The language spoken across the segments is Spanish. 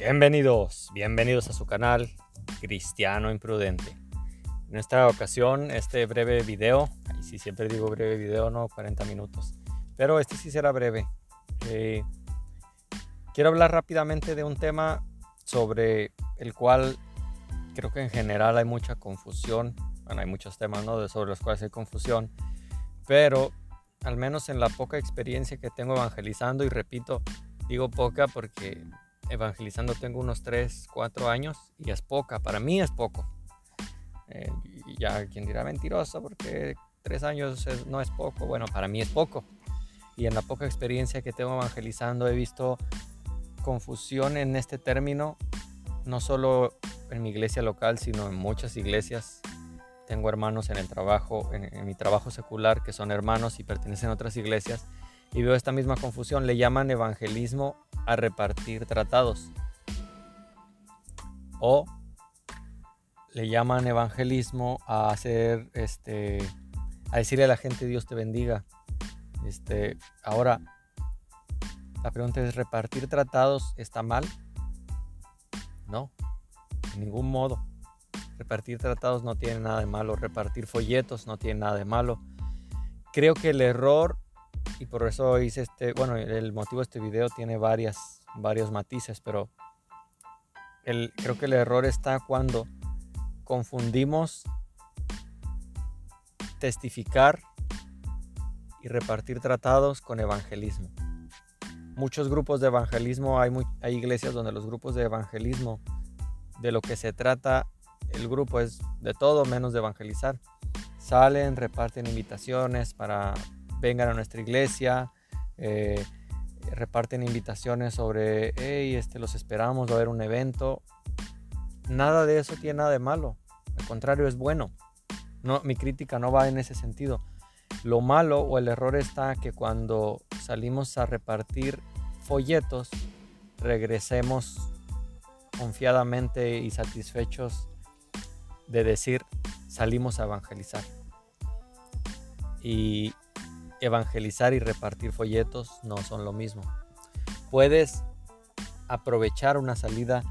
Bienvenidos, bienvenidos a su canal Cristiano Imprudente. En esta ocasión, este breve video, y si siempre digo breve video, no 40 minutos, pero este sí será breve. Eh, quiero hablar rápidamente de un tema sobre el cual creo que en general hay mucha confusión. Bueno, hay muchos temas ¿no? sobre los cuales hay confusión, pero al menos en la poca experiencia que tengo evangelizando, y repito, digo poca porque evangelizando tengo unos 3, 4 años y es poca, para mí es poco. Eh, y ya quien dirá mentiroso porque 3 años no es poco, bueno, para mí es poco. Y en la poca experiencia que tengo evangelizando he visto confusión en este término, no solo en mi iglesia local, sino en muchas iglesias. Tengo hermanos en el trabajo, en, en mi trabajo secular, que son hermanos y pertenecen a otras iglesias y veo esta misma confusión. Le llaman evangelismo a repartir tratados. O le llaman evangelismo a hacer, este, a decirle a la gente Dios te bendiga. Este, ahora, la pregunta es, ¿repartir tratados está mal? No, en ningún modo. Repartir tratados no tiene nada de malo, repartir folletos no tiene nada de malo. Creo que el error y por eso hice este, bueno, el motivo de este video tiene varias, varios matices, pero el, creo que el error está cuando confundimos testificar y repartir tratados con evangelismo. Muchos grupos de evangelismo, hay, hay iglesias donde los grupos de evangelismo, de lo que se trata, el grupo es de todo menos de evangelizar. Salen, reparten invitaciones para vengan a nuestra iglesia, eh, reparten invitaciones sobre, hey, este, los esperamos, va a haber un evento. Nada de eso tiene nada de malo, al contrario es bueno. No, mi crítica no va en ese sentido. Lo malo o el error está que cuando salimos a repartir folletos, regresemos confiadamente y satisfechos de decir salimos a evangelizar. Y evangelizar y repartir folletos no son lo mismo. Puedes aprovechar una salida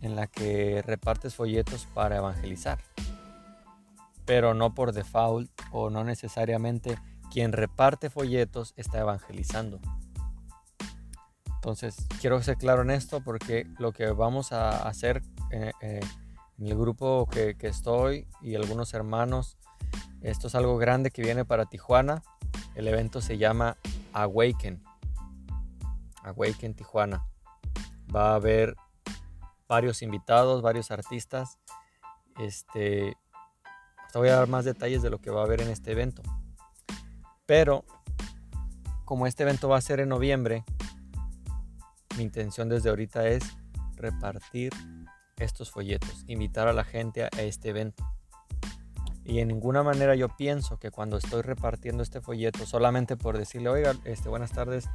en la que repartes folletos para evangelizar, pero no por default o no necesariamente quien reparte folletos está evangelizando. Entonces, quiero ser claro en esto porque lo que vamos a hacer eh, eh, en el grupo que, que estoy y algunos hermanos, esto es algo grande que viene para Tijuana el evento se llama Awaken. Awaken Tijuana. Va a haber varios invitados, varios artistas. Este, te voy a dar más detalles de lo que va a haber en este evento. Pero como este evento va a ser en noviembre, mi intención desde ahorita es repartir estos folletos, invitar a la gente a este evento. Y en ninguna manera yo pienso que cuando estoy repartiendo este folleto, solamente por decirle, oiga, este, buenas tardes,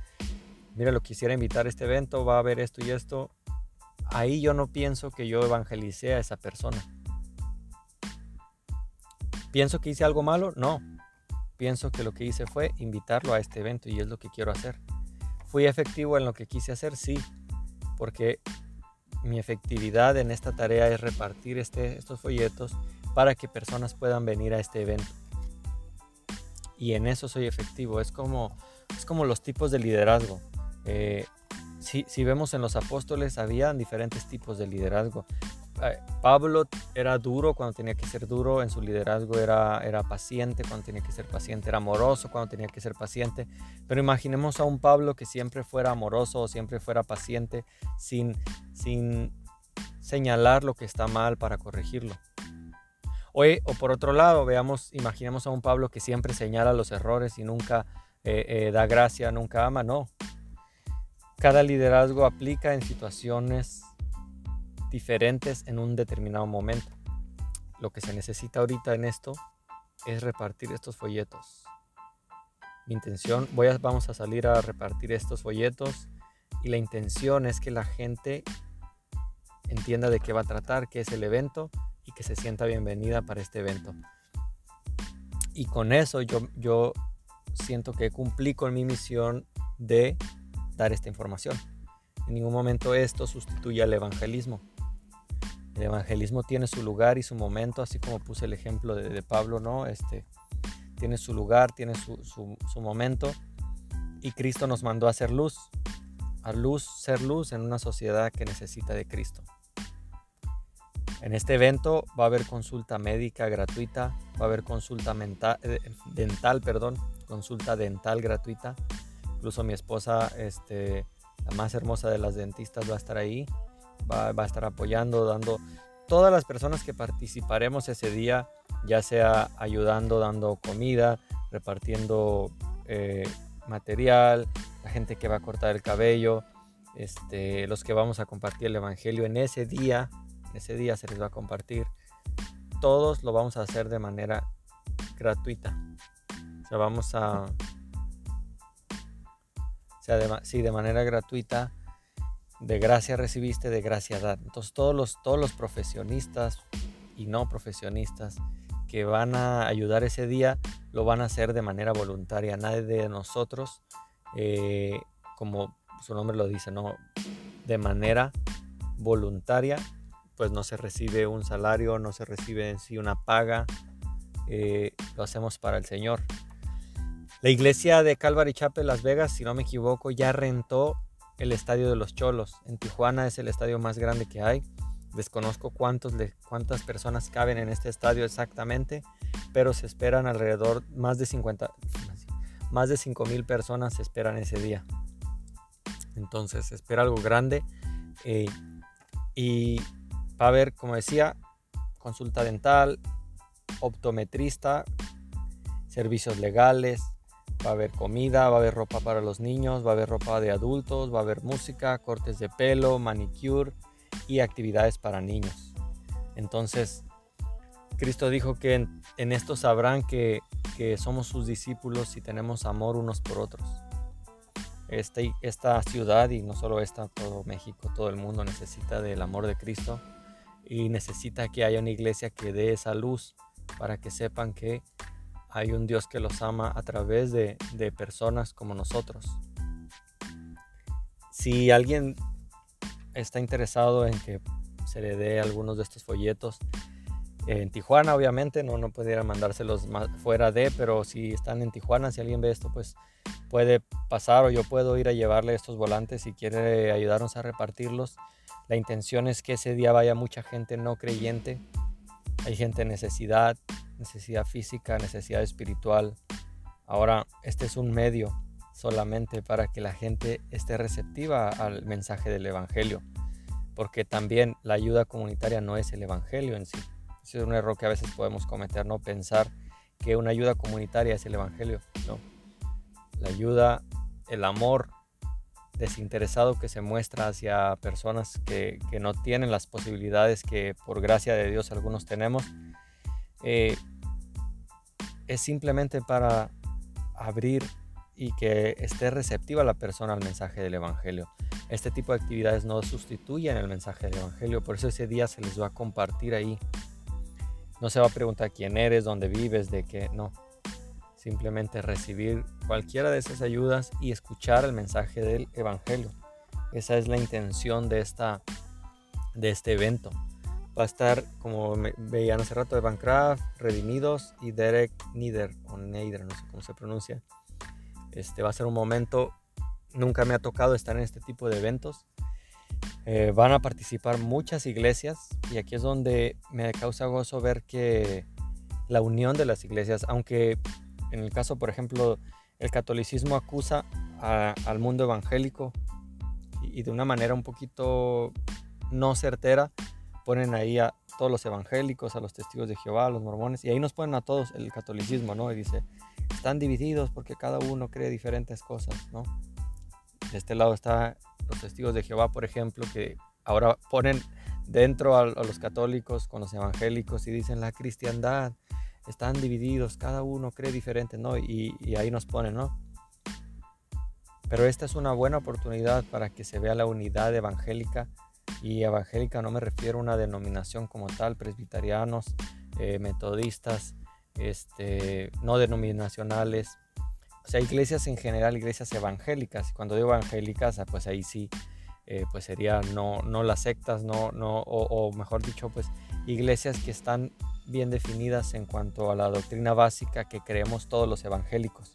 mira, lo quisiera invitar a este evento, va a haber esto y esto, ahí yo no pienso que yo evangelicé a esa persona. ¿Pienso que hice algo malo? No. Pienso que lo que hice fue invitarlo a este evento y es lo que quiero hacer. ¿Fui efectivo en lo que quise hacer? Sí, porque mi efectividad en esta tarea es repartir este, estos folletos para que personas puedan venir a este evento. Y en eso soy efectivo. Es como, es como los tipos de liderazgo. Eh, si, si, vemos en los apóstoles, había diferentes tipos de liderazgo. Eh, Pablo era duro cuando tenía que ser duro en su liderazgo, era, era paciente cuando tenía que ser paciente, era amoroso cuando tenía que ser paciente. Pero imaginemos a un Pablo que siempre fuera amoroso o siempre fuera paciente sin, sin señalar lo que está mal para corregirlo. O, o por otro lado, veamos, imaginemos a un Pablo que siempre señala los errores y nunca eh, eh, da gracia, nunca ama, no. Cada liderazgo aplica en situaciones diferentes en un determinado momento. Lo que se necesita ahorita en esto es repartir estos folletos. Mi intención, voy a, vamos a salir a repartir estos folletos y la intención es que la gente entienda de qué va a tratar, qué es el evento que se sienta bienvenida para este evento. Y con eso yo, yo siento que cumplí con mi misión de dar esta información. En ningún momento esto sustituye al evangelismo. El evangelismo tiene su lugar y su momento, así como puse el ejemplo de, Pablo, ¿no? Este, tiene su lugar, tiene su, su momento. Y Cristo nos mandó a hacer luz, a luz, ser luz en una sociedad que necesita de Cristo. En este evento va a haber consulta médica gratuita, va a haber consulta mental, eh, dental, perdón, consulta dental gratuita. Incluso mi esposa, este, la más hermosa de las dentistas, va a estar ahí, va, a estar apoyando, dando todas las personas que participaremos ese día, ya sea ayudando, dando comida, repartiendo eh, material, la gente que va a cortar el cabello, este, los que vamos a compartir el Evangelio en ese día, ese día se les va a compartir. Todos lo vamos a hacer de manera gratuita. O sea, vamos a... Sea, de, sí, de manera gratuita. De gracia recibiste, de gracia dar. Entonces todos los, todos los profesionistas y no profesionistas que van a ayudar ese día lo van a hacer de manera voluntaria. Nadie de nosotros eh, como su nombre lo dice, ¿no? De manera voluntaria, pues no se recibe un salario, no se recibe en sí una paga, eh, lo hacemos para el Señor. La iglesia de Calvary Chapel Las Vegas, si no me equivoco, ya rentó el estadio de los Cholos. En Tijuana es el estadio más grande que hay. Desconozco cuántos, cuántas personas caben en este estadio exactamente, pero se esperan alrededor más de 50, más de 5 mil personas esperan ese día. Entonces, espera algo grande. Eh, y va a haber, como decía, consulta dental, optometrista, servicios legales, va a haber comida, va a haber ropa para los niños, va a haber ropa de adultos, va a haber música, cortes de pelo, manicure y actividades para niños. Entonces, Cristo dijo que en, en esto sabrán que que somos sus discípulos y tenemos amor unos por otros. Este, esta ciudad y no solo esta, todo México, todo el mundo necesita del amor de Cristo y necesita que haya una iglesia que dé esa luz para que sepan que hay un Dios que los ama a través de, de personas como nosotros. Si alguien está interesado en que se le dé algunos de estos folletos, en Tijuana, obviamente, no, no pudiera mandárselos fuera de, pero si están en Tijuana, si alguien ve esto, pues puede pasar o yo puedo ir a llevarle estos volantes si quiere ayudarnos a repartirlos. La intención es que ese día vaya mucha gente no creyente. Hay gente en necesidad, necesidad física, necesidad espiritual. Ahora, este es un medio solamente para que la gente esté receptiva al mensaje del Evangelio, porque también la ayuda comunitaria no es el Evangelio en sí ese es un error que a veces podemos cometer, no pensar que una ayuda comunitaria es el Evangelio. No. La ayuda, el amor desinteresado que se muestra hacia personas que, no tienen las posibilidades que por gracia de Dios algunos tenemos, eh, es simplemente para abrir y que esté receptiva la persona al mensaje del Evangelio. Este tipo de actividades no sustituyen el mensaje del Evangelio, por eso ese día se les va a compartir ahí no se va a preguntar quién eres, dónde vives, de qué, no. Simplemente recibir cualquiera de esas ayudas y escuchar el mensaje del Evangelio. Esa es la intención de, esta, de este evento. Va a estar, como veían hace rato, Evan Craft, Redimidos y Derek Nieder, o Neider, no sé cómo se pronuncia. Este va a ser un momento, nunca me ha tocado estar en este tipo de eventos. Eh, van a participar muchas iglesias y aquí es donde me causa gozo ver que la unión de las iglesias, aunque en el caso, por ejemplo, el catolicismo acusa al mundo evangélico y, de una manera un poquito no certera, ponen ahí a todos los evangélicos, a los testigos de Jehová, a los mormones, y ahí nos ponen a todos el catolicismo, ¿no? Y dice, están divididos porque cada uno cree diferentes cosas, ¿no? De este lado está los testigos de Jehová, por ejemplo, que ahora ponen dentro a, los católicos con los evangélicos y dicen la cristiandad, están divididos, cada uno cree diferente, ¿no? Y, ahí nos ponen, ¿no? Pero esta es una buena oportunidad para que se vea la unidad evangélica. Y evangélica no me refiero a una denominación como tal, presbiterianos, eh, metodistas, este, no denominacionales, o sea, iglesias en general, iglesias evangélicas. Cuando digo evangélicas, ah, pues ahí sí eh, pues sería no, no las sectas, no, no, o, mejor dicho, pues iglesias que están bien definidas en cuanto a la doctrina básica que creemos todos los evangélicos.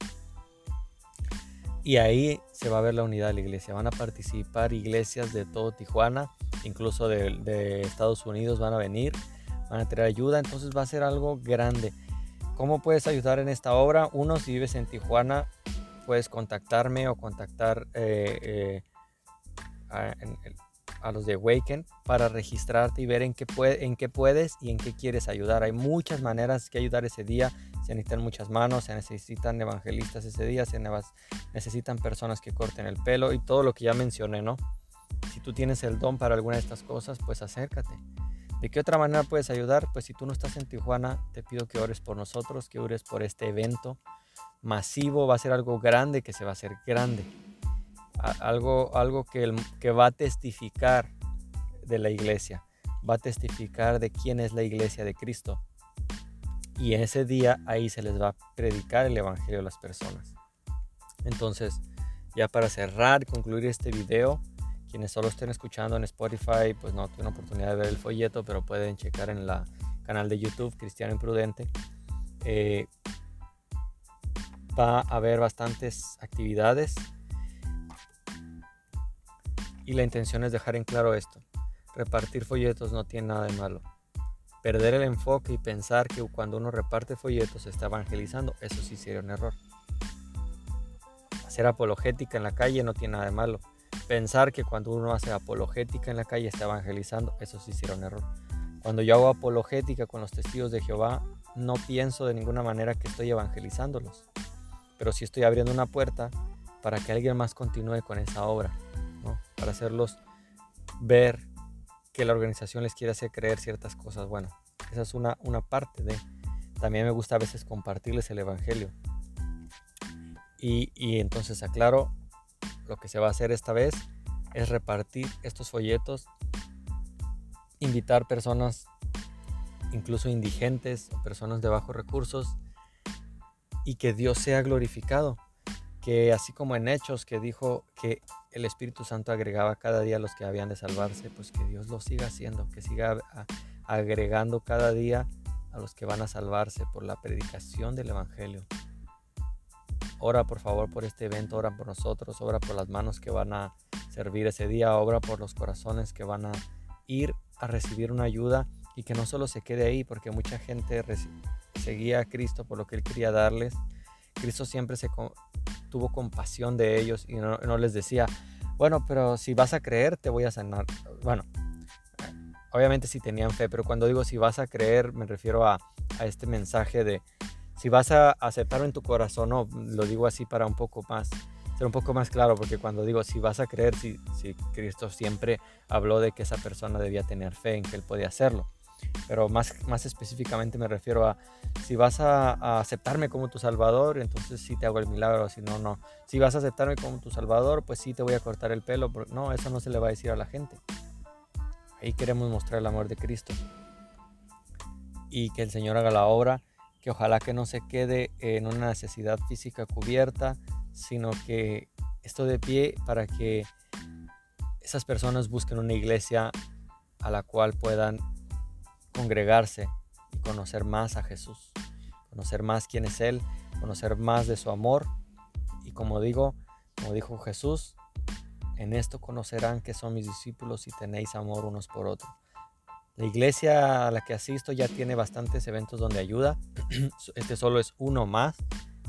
Y ahí se va a ver la unidad de la iglesia. Van a participar iglesias de todo Tijuana, incluso de, Estados Unidos van a venir, van a traer ayuda, entonces va a ser algo grande. ¿Cómo puedes ayudar en esta obra? Uno, si vives en Tijuana, puedes contactarme o contactar eh, eh, los de Awaken para registrarte y ver en qué, en qué puedes y en qué quieres ayudar. Hay muchas maneras que ayudar ese día. Se necesitan muchas manos, se necesitan evangelistas ese día, se necesitan personas que corten el pelo y todo lo que ya mencioné, ¿no? Si tú tienes el don para alguna de estas cosas, pues acércate. ¿De qué otra manera puedes ayudar? Pues si tú no estás en Tijuana, te pido que ores por nosotros, que ores por este evento masivo, va a ser algo grande que se va a hacer grande. Algo, algo que, que va a testificar de la iglesia, va a testificar de quién es la iglesia de Cristo. Y en ese día ahí se les va a predicar el Evangelio a las personas. Entonces, ya para cerrar, concluir este video, quienes solo estén escuchando en Spotify, pues no tienen oportunidad de ver el folleto, pero pueden checar en la canal de YouTube Cristiano Imprudente. Eh, va a haber bastantes actividades y la intención es dejar en claro esto. Repartir folletos no tiene nada de malo. Perder el enfoque y pensar que cuando uno reparte folletos está evangelizando, eso sí sería un error. Hacer apologética en la calle no tiene nada de malo. Pensar que cuando uno hace apologética en la calle está evangelizando, eso sí sería un error. Cuando yo hago apologética con los testigos de Jehová, no pienso de ninguna manera que estoy evangelizándolos pero sí estoy abriendo una puerta para que alguien más continúe con esa obra, para hacerlos ver que la organización les quiere hacer creer ciertas cosas. Bueno, esa es una, una parte de... También me gusta a veces compartirles el Evangelio. Y, y entonces aclaro, lo que se va a hacer esta vez es repartir estos folletos, invitar personas incluso indigentes personas de bajos recursos y que Dios sea glorificado. Así como en Hechos que dijo que el Espíritu Santo agregaba cada día a los que habían de salvarse, pues que Dios lo siga haciendo, que siga agregando cada día a los que van a salvarse por la predicación del Evangelio. Ora por favor por este evento, ora por nosotros, ora por las manos que van a servir ese día, ora por los corazones que van a ir a recibir una ayuda y que no solo se quede ahí, porque mucha gente seguía a Cristo por lo que Él quería darles. Cristo siempre se tuvo compasión de ellos y no, les decía, bueno, pero si vas a creer, te voy a sanar. Bueno, obviamente si tenían fe, pero cuando digo si vas a creer, me refiero a, este mensaje de si vas a aceptarlo en tu corazón, no, lo digo así para un poco más, ser un poco más claro, porque cuando digo si vas a creer, si, si Cristo siempre habló de que esa persona debía tener fe en que Él podía hacerlo pero más, más específicamente me refiero a si vas a, aceptarme como tu salvador, entonces sí te hago el milagro, si no, no. Si vas a aceptarme como tu salvador, pues sí te voy a cortar el pelo, no, eso no se le va a decir a la gente. Ahí queremos mostrar el amor de Cristo. Y que el Señor haga la obra, que ojalá que no se quede en una necesidad física cubierta, sino que esto de pie para que esas personas busquen una iglesia a la cual puedan congregarse y conocer más a Jesús, conocer más quién es Él, conocer más de su amor. Y como digo, como dijo Jesús, en esto conocerán que son mis discípulos y tenéis amor unos por otros. La iglesia a la que asisto ya tiene bastantes eventos donde ayuda. Este solo es uno más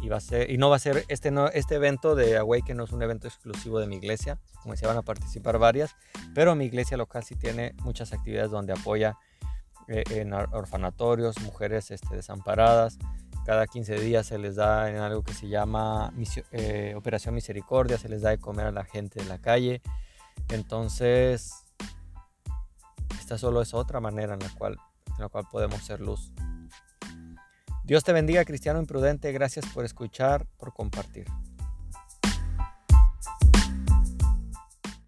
y va a ser y no va a ser este este evento de Awaken no es un evento exclusivo de mi iglesia, como decía van a participar varias, pero mi iglesia local sí tiene muchas actividades donde apoya en orfanatorios, mujeres este, desamparadas. Cada 15 días se les da en algo que se llama eh, Operación Misericordia, se les da de comer a la gente de la calle. Entonces, esta solo es otra manera en la cual, en la cual podemos ser luz. Dios te bendiga, cristiano imprudente. Gracias por escuchar, por compartir.